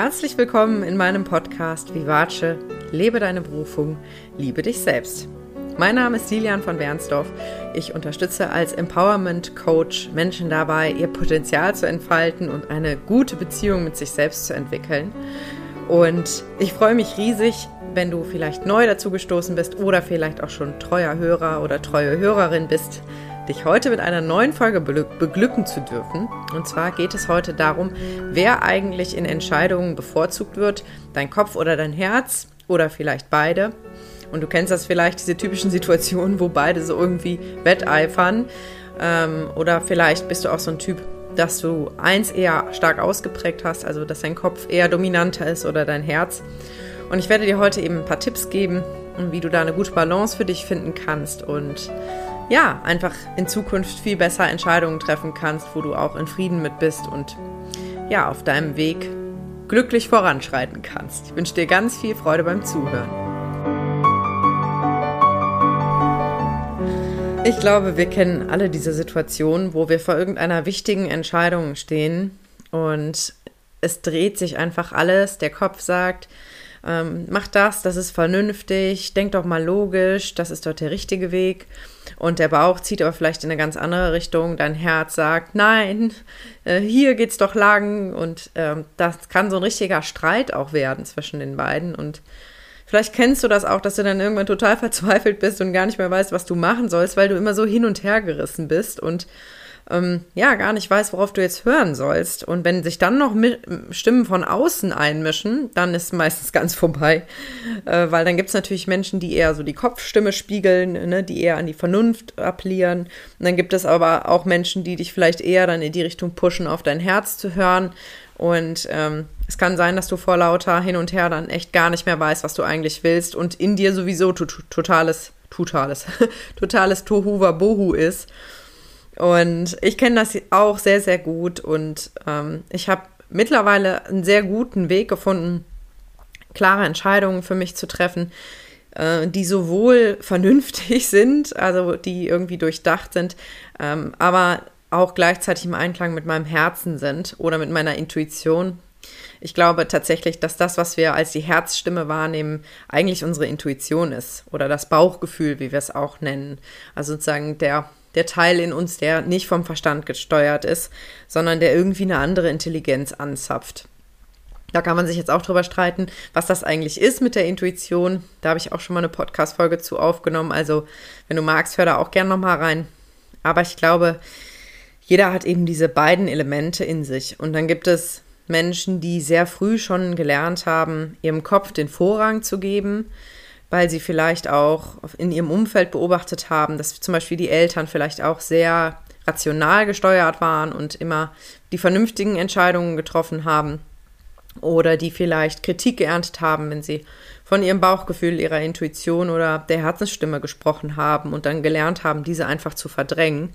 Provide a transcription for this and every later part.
Herzlich willkommen in meinem Podcast Vivace, lebe deine Berufung, liebe dich selbst. Mein Name ist Lilian von Bernsdorf. Ich unterstütze als Empowerment Coach Menschen dabei, ihr Potenzial zu entfalten und eine gute Beziehung mit sich selbst zu entwickeln. Und ich freue mich riesig, wenn du vielleicht neu dazu gestoßen bist oder vielleicht auch schon treuer Hörer oder treue Hörerin bist, dich heute mit einer neuen Folge beglücken zu dürfen. Und zwar geht es heute darum, wer eigentlich in Entscheidungen bevorzugt wird, dein Kopf oder dein Herz oder vielleicht beide. Und du kennst das vielleicht, diese typischen Situationen, wo beide so irgendwie wetteifern. Ähm, oder vielleicht bist du auch so ein Typ, dass du eins eher stark ausgeprägt hast, also dass dein Kopf eher dominanter ist oder dein Herz. Und ich werde dir heute eben ein paar Tipps geben, wie du da eine gute Balance für dich finden kannst und ja, einfach in Zukunft viel besser Entscheidungen treffen kannst, wo du auch in Frieden mit bist und ja, auf deinem Weg glücklich voranschreiten kannst. Ich wünsche dir ganz viel Freude beim Zuhören. Ich glaube, wir kennen alle diese Situation, wo wir vor irgendeiner wichtigen Entscheidung stehen und es dreht sich einfach alles. Der Kopf sagt, ähm, mach das, das ist vernünftig, denk doch mal logisch, das ist dort der richtige Weg. Und der Bauch zieht aber vielleicht in eine ganz andere Richtung. Dein Herz sagt, nein, äh, hier geht's doch lang. Und ähm, das kann so ein richtiger Streit auch werden zwischen den beiden. Und vielleicht kennst du das auch, dass du dann irgendwann total verzweifelt bist und gar nicht mehr weißt, was du machen sollst, weil du immer so hin und her gerissen bist und ähm, ja, gar nicht weiß, worauf du jetzt hören sollst. Und wenn sich dann noch Stimmen von außen einmischen, dann ist meistens ganz vorbei. Äh, weil dann gibt es natürlich Menschen, die eher so die Kopfstimme spiegeln, ne, die eher an die Vernunft appellieren. Und dann gibt es aber auch Menschen, die dich vielleicht eher dann in die Richtung pushen, auf dein Herz zu hören. Und ähm, es kann sein, dass du vor lauter hin und her dann echt gar nicht mehr weißt, was du eigentlich willst und in dir sowieso totales, totales, totales Tohu Bohu ist. Und ich kenne das auch sehr, sehr gut und ähm, ich habe mittlerweile einen sehr guten Weg gefunden, klare Entscheidungen für mich zu treffen, äh, die sowohl vernünftig sind, also die irgendwie durchdacht sind, ähm, aber auch gleichzeitig im Einklang mit meinem Herzen sind oder mit meiner Intuition. Ich glaube tatsächlich, dass das, was wir als die Herzstimme wahrnehmen, eigentlich unsere Intuition ist oder das Bauchgefühl, wie wir es auch nennen. Also sozusagen der der Teil in uns, der nicht vom Verstand gesteuert ist, sondern der irgendwie eine andere Intelligenz anzapft. Da kann man sich jetzt auch drüber streiten, was das eigentlich ist mit der Intuition. Da habe ich auch schon mal eine Podcast-Folge zu aufgenommen. Also, wenn du magst, hör da auch gern nochmal rein. Aber ich glaube, jeder hat eben diese beiden Elemente in sich. Und dann gibt es Menschen, die sehr früh schon gelernt haben, ihrem Kopf den Vorrang zu geben weil sie vielleicht auch in ihrem Umfeld beobachtet haben, dass zum Beispiel die Eltern vielleicht auch sehr rational gesteuert waren und immer die vernünftigen Entscheidungen getroffen haben oder die vielleicht Kritik geerntet haben, wenn sie von ihrem Bauchgefühl, ihrer Intuition oder der Herzensstimme gesprochen haben und dann gelernt haben, diese einfach zu verdrängen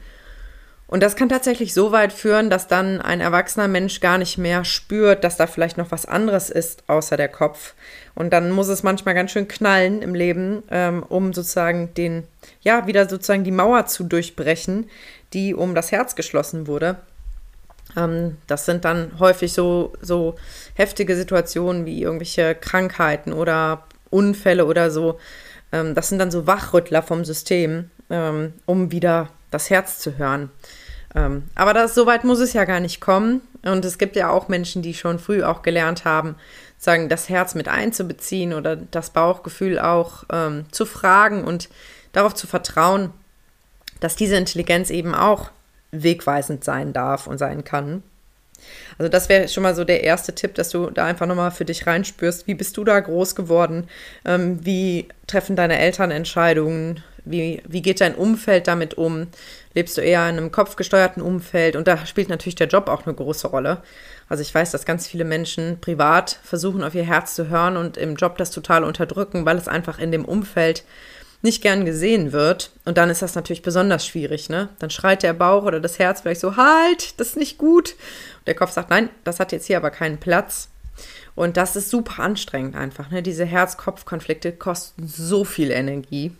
und das kann tatsächlich so weit führen, dass dann ein erwachsener Mensch gar nicht mehr spürt, dass da vielleicht noch was anderes ist außer der Kopf. Und dann muss es manchmal ganz schön knallen im Leben, ähm, um sozusagen den, ja, wieder sozusagen die Mauer zu durchbrechen, die um das Herz geschlossen wurde. Ähm, das sind dann häufig so, so heftige Situationen wie irgendwelche Krankheiten oder Unfälle oder so. Ähm, das sind dann so Wachrüttler vom System, ähm, um wieder das Herz zu hören. Ähm, aber das, so weit muss es ja gar nicht kommen. Und es gibt ja auch Menschen, die schon früh auch gelernt haben, sagen, das Herz mit einzubeziehen oder das Bauchgefühl auch ähm, zu fragen und darauf zu vertrauen, dass diese Intelligenz eben auch wegweisend sein darf und sein kann. Also das wäre schon mal so der erste Tipp, dass du da einfach nochmal für dich reinspürst. Wie bist du da groß geworden? Ähm, wie treffen deine Eltern Entscheidungen? Wie, wie geht dein Umfeld damit um? Lebst du eher in einem kopfgesteuerten Umfeld? Und da spielt natürlich der Job auch eine große Rolle. Also ich weiß, dass ganz viele Menschen privat versuchen, auf ihr Herz zu hören und im Job das total unterdrücken, weil es einfach in dem Umfeld nicht gern gesehen wird. Und dann ist das natürlich besonders schwierig, ne? Dann schreit der Bauch oder das Herz vielleicht so, halt, das ist nicht gut. Und der Kopf sagt, nein, das hat jetzt hier aber keinen Platz. Und das ist super anstrengend einfach, ne? Diese Herz-Kopf-Konflikte kosten so viel Energie.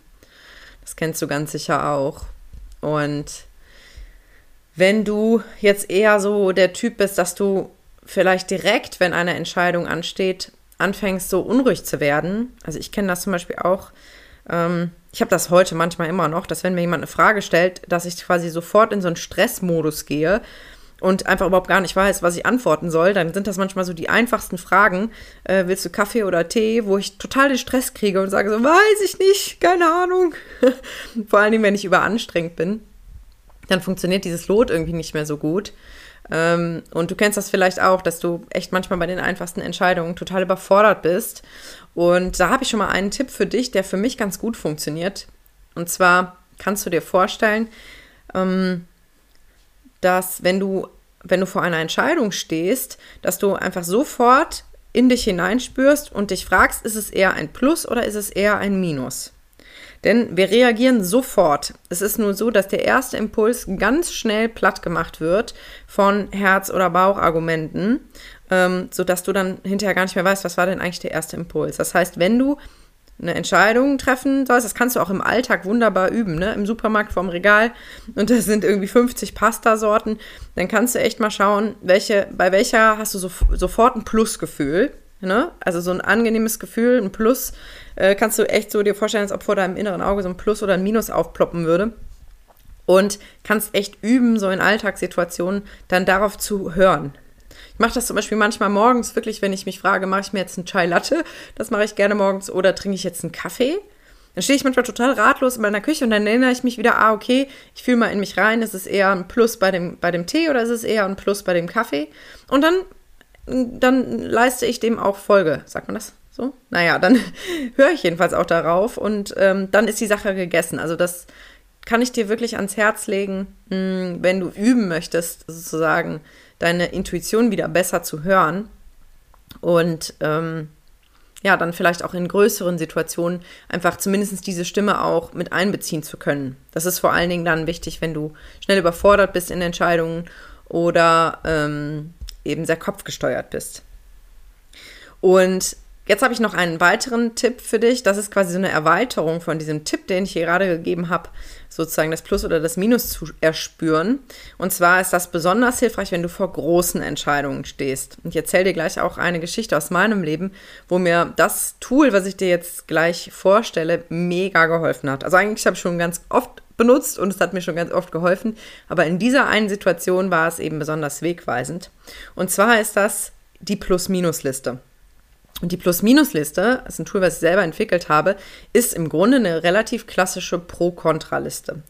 Das kennst du ganz sicher auch. Und wenn du jetzt eher so der Typ bist, dass du vielleicht direkt, wenn eine Entscheidung ansteht, anfängst so unruhig zu werden. Also ich kenne das zum Beispiel auch. Ähm, ich habe das heute manchmal immer noch, dass wenn mir jemand eine Frage stellt, dass ich quasi sofort in so einen Stressmodus gehe und einfach überhaupt gar nicht weiß, was ich antworten soll, dann sind das manchmal so die einfachsten Fragen. Äh, willst du Kaffee oder Tee, wo ich total den Stress kriege und sage so, weiß ich nicht, keine Ahnung. Vor allen Dingen, wenn ich überanstrengend bin, dann funktioniert dieses Lot irgendwie nicht mehr so gut. Ähm, und du kennst das vielleicht auch, dass du echt manchmal bei den einfachsten Entscheidungen total überfordert bist. Und da habe ich schon mal einen Tipp für dich, der für mich ganz gut funktioniert. Und zwar kannst du dir vorstellen, ähm, dass wenn du, wenn du vor einer Entscheidung stehst, dass du einfach sofort in dich hineinspürst und dich fragst, ist es eher ein Plus oder ist es eher ein Minus? Denn wir reagieren sofort. Es ist nur so, dass der erste Impuls ganz schnell platt gemacht wird von Herz- oder Bauchargumenten, ähm, sodass du dann hinterher gar nicht mehr weißt, was war denn eigentlich der erste Impuls. Das heißt, wenn du eine Entscheidung treffen sollst, das kannst du auch im Alltag wunderbar üben, ne? Im Supermarkt vorm Regal und da sind irgendwie 50 Pastasorten, dann kannst du echt mal schauen, welche, bei welcher hast du so, sofort ein Plusgefühl, ne? Also so ein angenehmes Gefühl, ein Plus, äh, kannst du echt so dir vorstellen, als ob vor deinem inneren Auge so ein Plus oder ein Minus aufploppen würde. Und kannst echt üben, so in Alltagssituationen dann darauf zu hören. Ich mache das zum Beispiel manchmal morgens wirklich, wenn ich mich frage, mache ich mir jetzt einen Chai Latte? Das mache ich gerne morgens oder trinke ich jetzt einen Kaffee? Dann stehe ich manchmal total ratlos in meiner Küche und dann erinnere ich mich wieder, ah, okay, ich fühle mal in mich rein, ist es eher ein Plus bei dem, bei dem Tee oder ist es eher ein Plus bei dem Kaffee? Und dann, dann leiste ich dem auch Folge. Sagt man das? So, naja, dann höre ich jedenfalls auch darauf und ähm, dann ist die Sache gegessen. Also das kann ich dir wirklich ans Herz legen, mh, hm, wenn du üben möchtest, sozusagen deine Intuition wieder besser zu hören und ähm, ja, dann vielleicht auch in größeren Situationen einfach zumindest diese Stimme auch mit einbeziehen zu können. Das ist vor allen Dingen dann wichtig, wenn du schnell überfordert bist in Entscheidungen oder ähm, eben sehr kopfgesteuert bist. Und Jetzt habe ich noch einen weiteren Tipp für dich. Das ist quasi so eine Erweiterung von diesem Tipp, den ich hier gerade gegeben habe, sozusagen das Plus oder das Minus zu erspüren. Und zwar ist das besonders hilfreich, wenn du vor großen Entscheidungen stehst. Und ich erzähle dir gleich auch eine Geschichte aus meinem Leben, wo mir das Tool, was ich dir jetzt gleich vorstelle, mega geholfen hat. Also eigentlich habe ich schon ganz oft benutzt und es hat mir schon ganz oft geholfen. Aber in dieser einen Situation war es eben besonders wegweisend. Und zwar ist das die Plus-Minus-Liste. Und die Plus-Minus-Liste, das ist ein Tool, was ich selber entwickelt habe, ist im Grunde eine relativ klassische Pro-Kontra-Liste.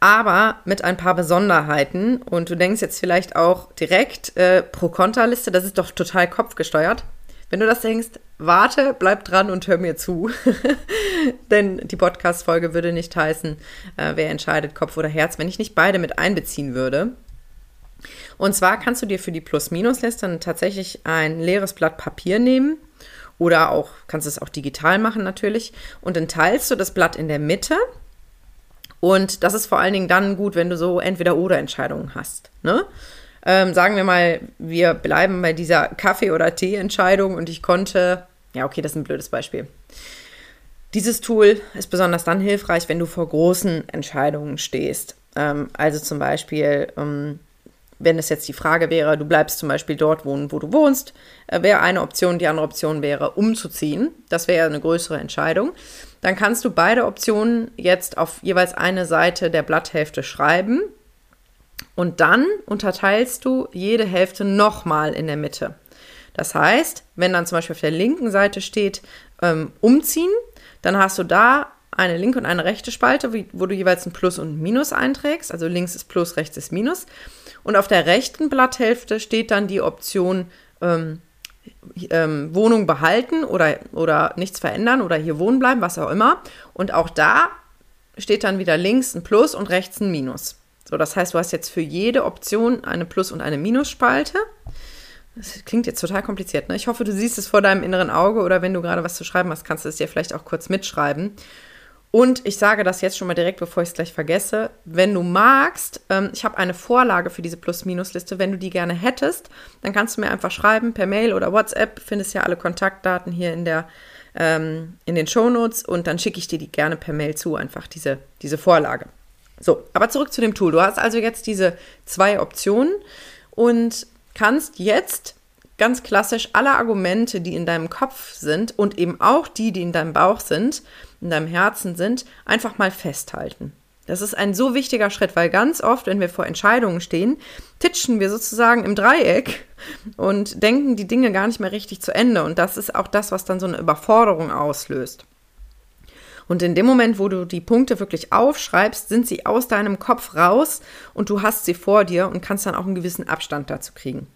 Aber mit ein paar Besonderheiten. Und du denkst jetzt vielleicht auch direkt, äh, Pro-Kontra-Liste, das ist doch total kopfgesteuert. Wenn du das denkst, warte, bleib dran und hör mir zu. Denn die Podcast-Folge würde nicht heißen, äh, wer entscheidet, Kopf oder Herz, wenn ich nicht beide mit einbeziehen würde. Und zwar kannst du dir für die Plus-Minus-Liste tatsächlich ein leeres Blatt Papier nehmen oder auch, kannst es auch digital machen natürlich. Und dann teilst du das Blatt in der Mitte. Und das ist vor allen Dingen dann gut, wenn du so Entweder-Oder-Entscheidungen hast. Ne? Ähm, sagen wir mal, wir bleiben bei dieser Kaffee- oder Tee-Entscheidung und ich konnte, ja, okay, das ist ein blödes Beispiel. Dieses Tool ist besonders dann hilfreich, wenn du vor großen Entscheidungen stehst. Ähm, also zum Beispiel, ähm, wenn es jetzt die Frage wäre, du bleibst zum Beispiel dort wohnen, wo du wohnst, äh, wäre eine Option. Die andere Option wäre, umzuziehen. Das wäre eine größere Entscheidung. Dann kannst du beide Optionen jetzt auf jeweils eine Seite der Blatthälfte schreiben. Und dann unterteilst du jede Hälfte nochmal in der Mitte. Das heißt, wenn dann zum Beispiel auf der linken Seite steht, ähm, umziehen, dann hast du da eine linke und eine rechte Spalte, wo du jeweils ein Plus und ein Minus einträgst. Also links ist Plus, rechts ist Minus. Und auf der rechten Blatthälfte steht dann die Option ähm, ähm, Wohnung behalten oder, oder nichts verändern oder hier wohnen bleiben, was auch immer. Und auch da steht dann wieder links ein Plus und rechts ein Minus. So, das heißt, du hast jetzt für jede Option eine Plus- und eine Minusspalte. Das klingt jetzt total kompliziert, ne? Ich hoffe, du siehst es vor deinem inneren Auge oder wenn du gerade was zu schreiben hast, kannst du es dir vielleicht auch kurz mitschreiben. Und ich sage das jetzt schon mal direkt, bevor ich es gleich vergesse. Wenn du magst, ähm, ich habe eine Vorlage für diese Plus-Minus-Liste. Wenn du die gerne hättest, dann kannst du mir einfach schreiben per Mail oder WhatsApp. Findest ja alle Kontaktdaten hier in der ähm, in den Shownotes und dann schicke ich dir die gerne per Mail zu, einfach diese, diese Vorlage. So, aber zurück zu dem Tool. Du hast also jetzt diese zwei Optionen und kannst jetzt ganz klassisch alle Argumente, die in deinem Kopf sind und eben auch die, die in deinem Bauch sind, in deinem Herzen sind, einfach mal festhalten. Das ist ein so wichtiger Schritt, weil ganz oft, wenn wir vor Entscheidungen stehen, titschen wir sozusagen im Dreieck und denken die Dinge gar nicht mehr richtig zu Ende. Und das ist auch das, was dann so eine Überforderung auslöst. Und in dem Moment, wo du die Punkte wirklich aufschreibst, sind sie aus deinem Kopf raus und du hast sie vor dir und kannst dann auch einen gewissen Abstand dazu kriegen.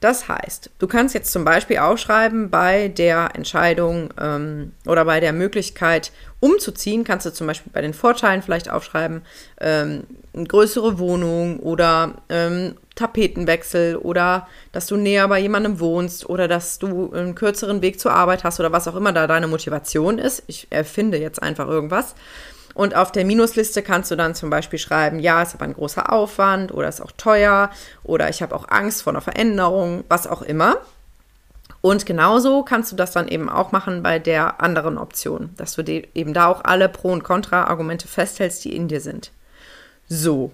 Das heißt, du kannst jetzt zum Beispiel aufschreiben, bei der Entscheidung ähm, oder bei der Möglichkeit umzuziehen, kannst du zum Beispiel bei den Vorteilen vielleicht aufschreiben, ähm, eine größere Wohnung oder ähm, Tapetenwechsel oder dass du näher bei jemandem wohnst oder dass du einen kürzeren Weg zur Arbeit hast oder was auch immer da deine Motivation ist. Ich erfinde jetzt einfach irgendwas. Und auf der Minusliste kannst du dann zum Beispiel schreiben, ja, ist aber ein großer Aufwand oder ist auch teuer oder ich habe auch Angst vor einer Veränderung, was auch immer. Und genauso kannst du das dann eben auch machen bei der anderen Option, dass du eben da auch alle Pro- und Kontra-Argumente festhältst, die in dir sind. So,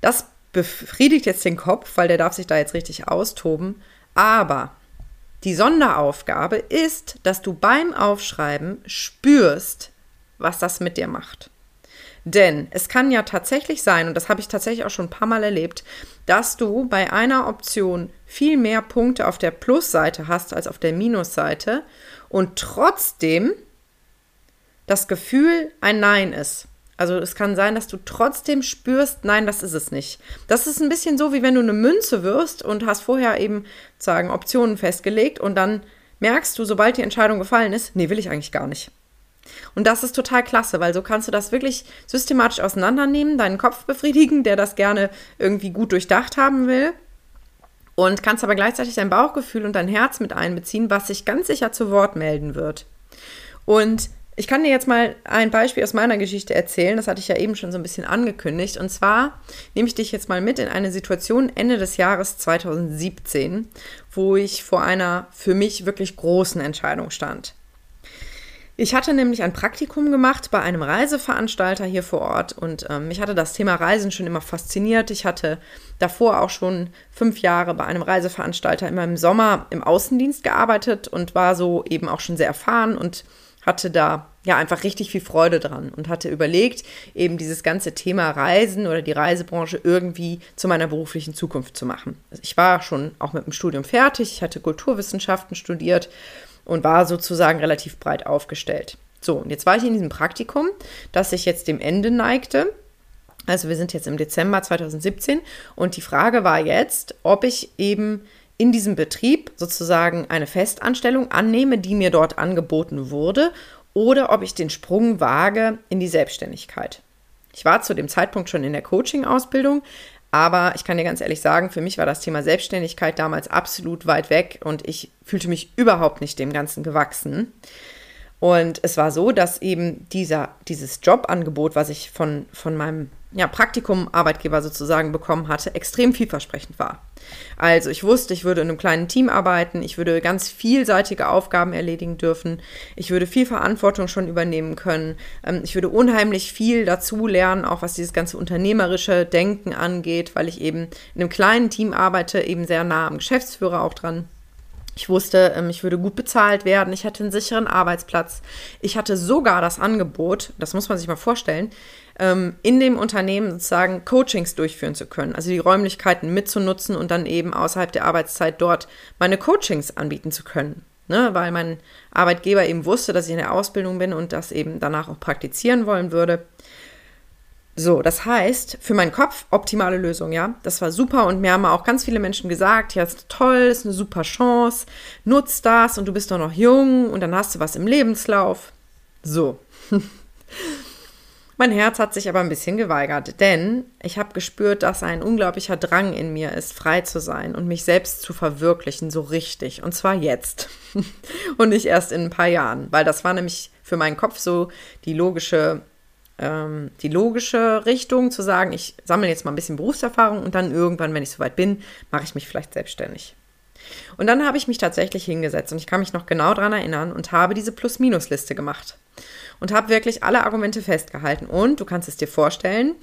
das befriedigt jetzt den Kopf, weil der darf sich da jetzt richtig austoben. Aber die Sonderaufgabe ist, dass du beim Aufschreiben spürst, was das mit dir macht. Denn es kann ja tatsächlich sein, und das habe ich tatsächlich auch schon ein paar Mal erlebt, dass du bei einer Option viel mehr Punkte auf der Plusseite hast als auf der Minusseite und trotzdem das Gefühl ein Nein ist. Also es kann sein, dass du trotzdem spürst, nein, das ist es nicht. Das ist ein bisschen so, wie wenn du eine Münze wirst und hast vorher eben sagen Optionen festgelegt und dann merkst du, sobald die Entscheidung gefallen ist, nee, will ich eigentlich gar nicht. Und das ist total klasse, weil so kannst du das wirklich systematisch auseinandernehmen, deinen Kopf befriedigen, der das gerne irgendwie gut durchdacht haben will. Und kannst aber gleichzeitig dein Bauchgefühl und dein Herz mit einbeziehen, was sich ganz sicher zu Wort melden wird. Und ich kann dir jetzt mal ein Beispiel aus meiner Geschichte erzählen. Das hatte ich ja eben schon so ein bisschen angekündigt. Und zwar nehme ich dich jetzt mal mit in eine Situation Ende des Jahres 2017, wo ich vor einer für mich wirklich großen Entscheidung stand. Ich hatte nämlich ein Praktikum gemacht bei einem Reiseveranstalter hier vor Ort und ähm, mich hatte das Thema Reisen schon immer fasziniert. Ich hatte davor auch schon fünf Jahre bei einem Reiseveranstalter immer im Sommer im Außendienst gearbeitet und war so eben auch schon sehr erfahren und hatte da ja einfach richtig viel Freude dran und hatte überlegt, eben dieses ganze Thema Reisen oder die Reisebranche irgendwie zu meiner beruflichen Zukunft zu machen. Also ich war schon auch mit dem Studium fertig, ich hatte Kulturwissenschaften studiert und war sozusagen relativ breit aufgestellt. So, und jetzt war ich in diesem Praktikum, das sich jetzt dem Ende neigte. Also wir sind jetzt im Dezember 2017 und die Frage war jetzt, ob ich eben in diesem Betrieb sozusagen eine Festanstellung annehme, die mir dort angeboten wurde, oder ob ich den Sprung wage in die Selbstständigkeit. Ich war zu dem Zeitpunkt schon in der Coaching-Ausbildung, aber ich kann dir ganz ehrlich sagen, für mich war das Thema Selbstständigkeit damals absolut weit weg und ich fühlte mich überhaupt nicht dem Ganzen gewachsen. Und es war so, dass eben dieser, dieses Jobangebot, was ich von, von meinem ja, Praktikum Arbeitgeber sozusagen bekommen hatte, extrem vielversprechend war. Also ich wusste, ich würde in einem kleinen Team arbeiten, ich würde ganz vielseitige Aufgaben erledigen dürfen, ich würde viel Verantwortung schon übernehmen können, ähm, ich würde unheimlich viel dazu lernen, auch was dieses ganze unternehmerische Denken angeht, weil ich eben in einem kleinen Team arbeite, eben sehr nah am Geschäftsführer auch dran. Ich wusste, ähm, ich würde gut bezahlt werden, ich hatte einen sicheren Arbeitsplatz. Ich hatte sogar das Angebot, das muss man sich mal vorstellen, ähm, in dem Unternehmen sozusagen Coachings durchführen zu können, also die Räumlichkeiten mitzunutzen und dann eben außerhalb der Arbeitszeit dort meine Coachings anbieten zu können. Ne, weil mein Arbeitgeber eben wusste, dass ich in der Ausbildung bin und das eben danach auch praktizieren wollen würde. So, das heißt, für meinen Kopf optimale Lösung, ja. Das war super und mir haben auch ganz viele Menschen gesagt, ja, ist toll, ist eine super Chance, nutzt das und du bist doch noch jung und dann hast du was im Lebenslauf. So. Mein Herz hat sich aber ein bisschen geweigert, denn ich habe gespürt, dass ein unglaublicher Drang in mir ist, frei zu sein und mich selbst zu verwirklichen, so richtig. Und zwar jetzt und nicht erst in ein paar Jahren, weil das war nämlich für meinen Kopf so die logische, ähm, die logische Richtung, zu sagen, ich sammle jetzt mal ein bisschen Berufserfahrung und dann irgendwann, wenn ich soweit bin, mache ich mich vielleicht selbstständig. Und dann habe ich mich tatsächlich hingesetzt und ich kann mich noch genau daran erinnern und habe diese Plus-Minus-Liste gemacht und habe wirklich alle Argumente festgehalten. Und du kannst es dir vorstellen,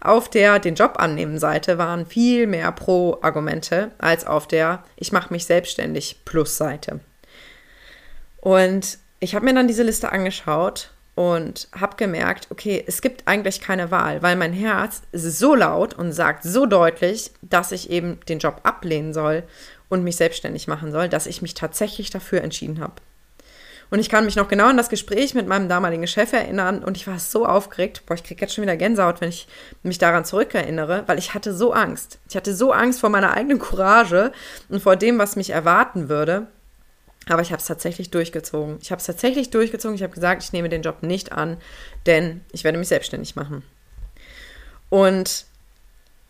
auf der den Job annehmen Seite waren viel mehr Pro-Argumente als auf der ich mache mich selbstständig Plus-Seite. Und ich habe mir dann diese Liste angeschaut und habe gemerkt, okay, es gibt eigentlich keine Wahl, weil mein Herz ist so laut und sagt so deutlich, dass ich eben den Job ablehnen soll und mich selbstständig machen soll, dass ich mich tatsächlich dafür entschieden habe. Und ich kann mich noch genau an das Gespräch mit meinem damaligen Chef erinnern und ich war so aufgeregt. Boah, ich kriege jetzt schon wieder Gänsehaut, wenn ich mich daran zurückerinnere, weil ich hatte so Angst. Ich hatte so Angst vor meiner eigenen Courage und vor dem, was mich erwarten würde. Aber ich habe es tatsächlich durchgezogen. Ich habe es tatsächlich durchgezogen. Ich habe gesagt, ich nehme den Job nicht an, denn ich werde mich selbstständig machen. Und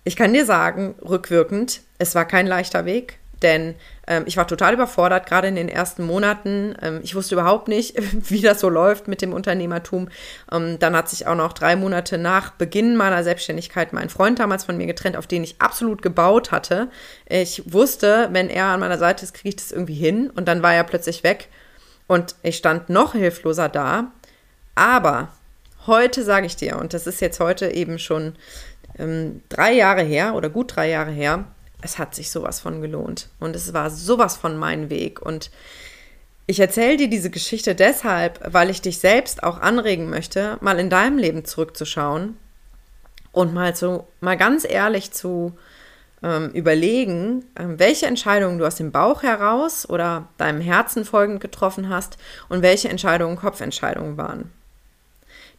ich kann dir sagen, rückwirkend, es war kein leichter Weg. Denn ähm, ich war total überfordert, gerade in den ersten Monaten. Ähm, ich wusste überhaupt nicht, wie das so läuft mit dem Unternehmertum. Ähm, dann hat sich auch noch drei Monate nach Beginn meiner Selbstständigkeit mein Freund damals von mir getrennt, auf den ich absolut gebaut hatte. Ich wusste, wenn er an meiner Seite ist, kriege ich das irgendwie hin. Und dann war er plötzlich weg. Und ich stand noch hilfloser da. Aber heute sage ich dir, und das ist jetzt heute eben schon ähm, drei Jahre her oder gut drei Jahre her, es hat sich sowas von gelohnt. Und es war sowas von mein Weg. Und ich erzähle dir diese Geschichte deshalb, weil ich dich selbst auch anregen möchte, mal in deinem Leben zurückzuschauen und mal so, mal ganz ehrlich zu ähm, überlegen, ähm, welche Entscheidungen du aus dem Bauch heraus oder deinem Herzen folgend getroffen hast und welche Entscheidungen Kopfentscheidungen waren.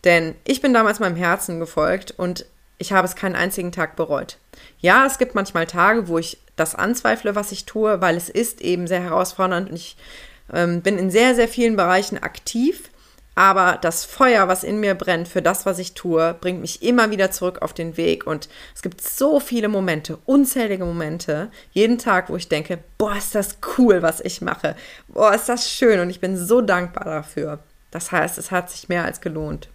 Denn ich bin damals meinem Herzen gefolgt und ich habe es keinen einzigen Tag bereut. Ja, es gibt manchmal Tage, wo ich das anzweifle, was ich tue, weil es ist eben sehr herausfordernd und ich ähm, bin in sehr, sehr vielen Bereichen aktiv. Aber das Feuer, was in mir brennt für das, was ich tue, bringt mich immer wieder zurück auf den Weg. Und es gibt so viele Momente, unzählige Momente, jeden Tag, wo ich denke, boah, ist das cool, was ich mache. Boah, ist das schön. Und ich bin so dankbar dafür. Das heißt, es hat sich mehr als gelohnt.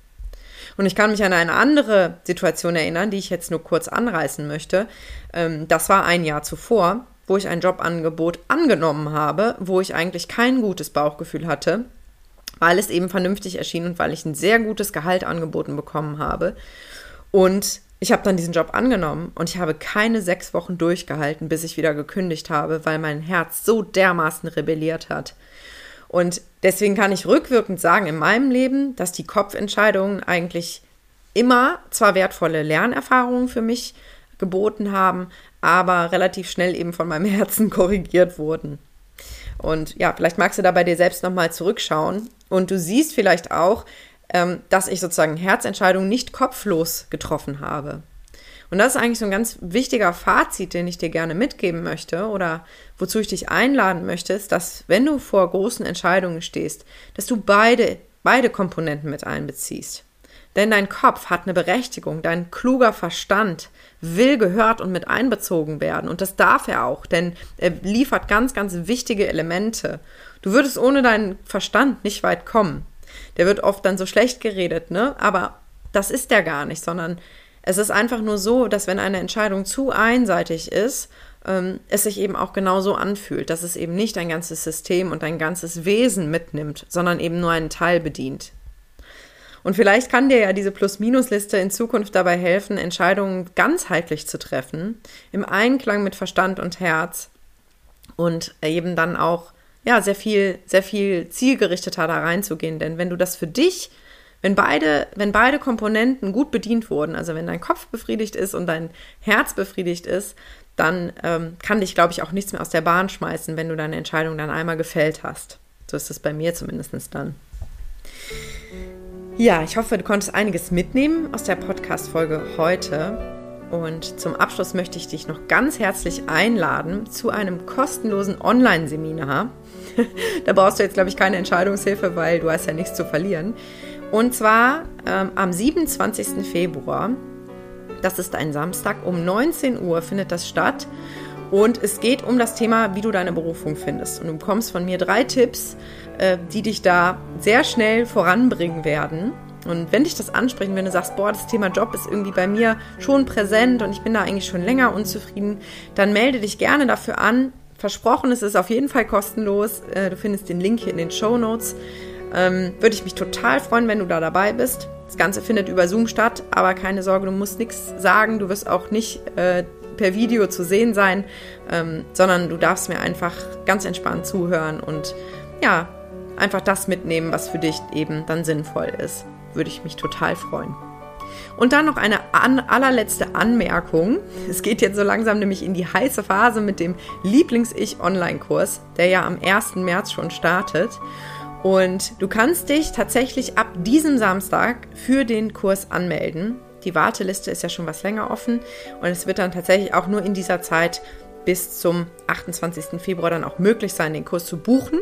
Und ich kann mich an eine andere Situation erinnern, die ich jetzt nur kurz anreißen möchte. Ähm, das war ein Jahr zuvor, wo ich ein Jobangebot angenommen habe, wo ich eigentlich kein gutes Bauchgefühl hatte, weil es eben vernünftig erschien und weil ich ein sehr gutes Gehalt angeboten bekommen habe. Und ich habe dann diesen Job angenommen und ich habe keine sechs Wochen durchgehalten, bis ich wieder gekündigt habe, weil mein Herz so dermaßen rebelliert hat. Und deswegen kann ich rückwirkend sagen, in meinem Leben, dass die Kopfentscheidungen eigentlich immer zwar wertvolle Lernerfahrungen für mich geboten haben, aber relativ schnell eben von meinem Herzen korrigiert wurden. Und ja, vielleicht magst du da bei dir selbst nochmal zurückschauen und du siehst vielleicht auch, ähm, dass ich sozusagen Herzentscheidungen nicht kopflos getroffen habe. Und das ist eigentlich so ein ganz wichtiger Fazit, den ich dir gerne mitgeben möchte oder wozu ich dich einladen möchte, ist, dass wenn du vor großen Entscheidungen stehst, dass du beide, beide Komponenten mit einbeziehst. Denn dein Kopf hat eine Berechtigung, dein kluger Verstand will gehört und mit einbezogen werden. Und das darf er auch, denn er liefert ganz, ganz wichtige Elemente. Du würdest ohne deinen Verstand nicht weit kommen. Der wird oft dann so schlecht geredet, ne? Aber das ist der gar nicht, sondern es ist einfach nur so, dass wenn eine Entscheidung zu einseitig ist, ähm, es sich eben auch genauso anfühlt, dass es eben nicht ein ganzes System und ein ganzes Wesen mitnimmt, sondern eben nur einen Teil bedient. Und vielleicht kann dir ja diese Plus-Minus-Liste in Zukunft dabei helfen, Entscheidungen ganzheitlich zu treffen, im Einklang mit Verstand und Herz und eben dann auch ja sehr viel sehr viel zielgerichteter da reinzugehen, denn wenn du das für dich wenn beide, wenn beide Komponenten gut bedient wurden, also wenn dein Kopf befriedigt ist und dein Herz befriedigt ist, dann ähm, kann dich, glaube ich, auch nichts mehr aus der Bahn schmeißen, wenn du deine Entscheidung dann einmal gefällt hast. So ist es bei mir zumindest dann. Ja, ich hoffe, du konntest einiges mitnehmen aus der Podcast-Folge heute. Und zum Abschluss möchte ich dich noch ganz herzlich einladen zu einem kostenlosen Online-Seminar. da brauchst du jetzt, glaube ich, keine Entscheidungshilfe, weil du hast ja nichts zu verlieren. Und zwar ähm, am 27. Februar, das ist ein Samstag, um 19 Uhr findet das statt. Und es geht um das Thema, wie du deine Berufung findest. Und du bekommst von mir drei Tipps, äh, die dich da sehr schnell voranbringen werden. Und wenn dich das anspricht, wenn du sagst, boah, das Thema Job ist irgendwie bei mir schon präsent und ich bin da eigentlich schon länger unzufrieden, dann melde dich gerne dafür an. Versprochen, es ist auf jeden Fall kostenlos. Äh, du findest den Link hier in den Show Notes. Ähm, Würde ich mich total freuen, wenn du da dabei bist. Das Ganze findet über Zoom statt, aber keine Sorge, du musst nichts sagen, du wirst auch nicht äh, per Video zu sehen sein, ähm, sondern du darfst mir einfach ganz entspannt zuhören und ja, einfach das mitnehmen, was für dich eben dann sinnvoll ist. Würde ich mich total freuen. Und dann noch eine an allerletzte Anmerkung. Es geht jetzt so langsam nämlich in die heiße Phase mit dem Lieblings-Ich-Online-Kurs, der ja am 1. März schon startet. Und du kannst dich tatsächlich ab diesem Samstag für den Kurs anmelden. Die Warteliste ist ja schon was länger offen und es wird dann tatsächlich auch nur in dieser Zeit bis zum 28. Februar dann auch möglich sein, den Kurs zu buchen.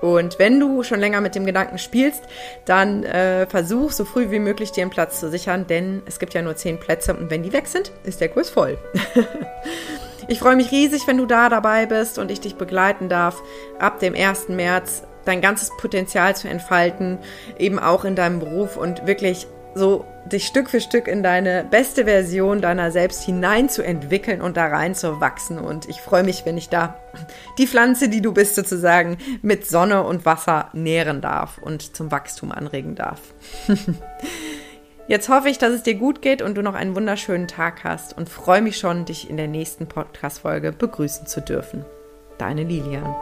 Und wenn du schon länger mit dem Gedanken spielst, dann äh, versuch so früh wie möglich dir einen Platz zu sichern, denn es gibt ja nur zehn Plätze und wenn die weg sind, ist der Kurs voll. ich freue mich riesig, wenn du da dabei bist und ich dich begleiten darf, ab dem 1. März dein ganzes Potenzial zu entfalten, eben auch in deinem Beruf und wirklich so dich Stück für Stück in deine beste Version deiner selbst hineinzuentwickeln und da rein zu wachsen. Und ich freue mich, wenn ich da die Pflanze, die du bist, sozusagen mit Sonne und Wasser nähren darf und zum Wachstum anregen darf. Jetzt hoffe ich, dass es dir gut geht und du noch einen wunderschönen Tag hast und freue mich schon, dich in der nächsten Podcast-Folge begrüßen zu dürfen. Deine Lilian.